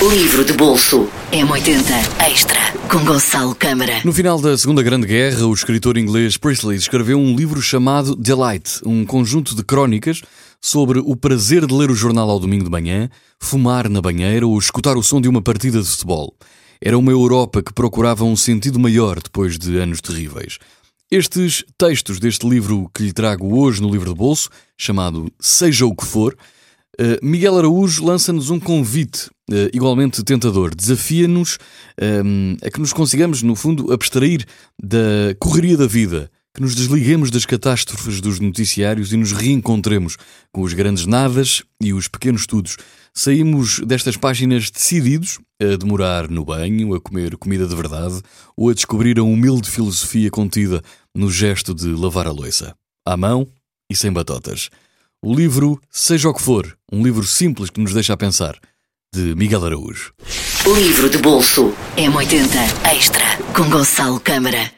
Livro de bolso M80 Extra com Gonçalo Câmara. No final da Segunda Grande Guerra, o escritor inglês Priestley escreveu um livro chamado Delight, um conjunto de crónicas sobre o prazer de ler o jornal ao domingo de manhã, fumar na banheira ou escutar o som de uma partida de futebol. Era uma Europa que procurava um sentido maior depois de anos terríveis. Estes textos deste livro que lhe trago hoje no livro de bolso, chamado Seja o que For, Uh, Miguel Araújo lança-nos um convite uh, igualmente tentador. Desafia-nos um, ehm, a que nos consigamos, no fundo, abstrair da correria da vida, que nos desliguemos das catástrofes dos noticiários e nos reencontremos com os grandes nadas e os pequenos tudos. Saímos destas páginas decididos a demorar no banho, a comer comida de verdade ou a descobrir a humilde filosofia contida no gesto de lavar a louça. À mão e sem batotas. O livro Seja o que For, um livro simples que nos deixa a pensar, de Miguel Araújo. Livro de bolso M80 Extra com Gonçalo Câmara.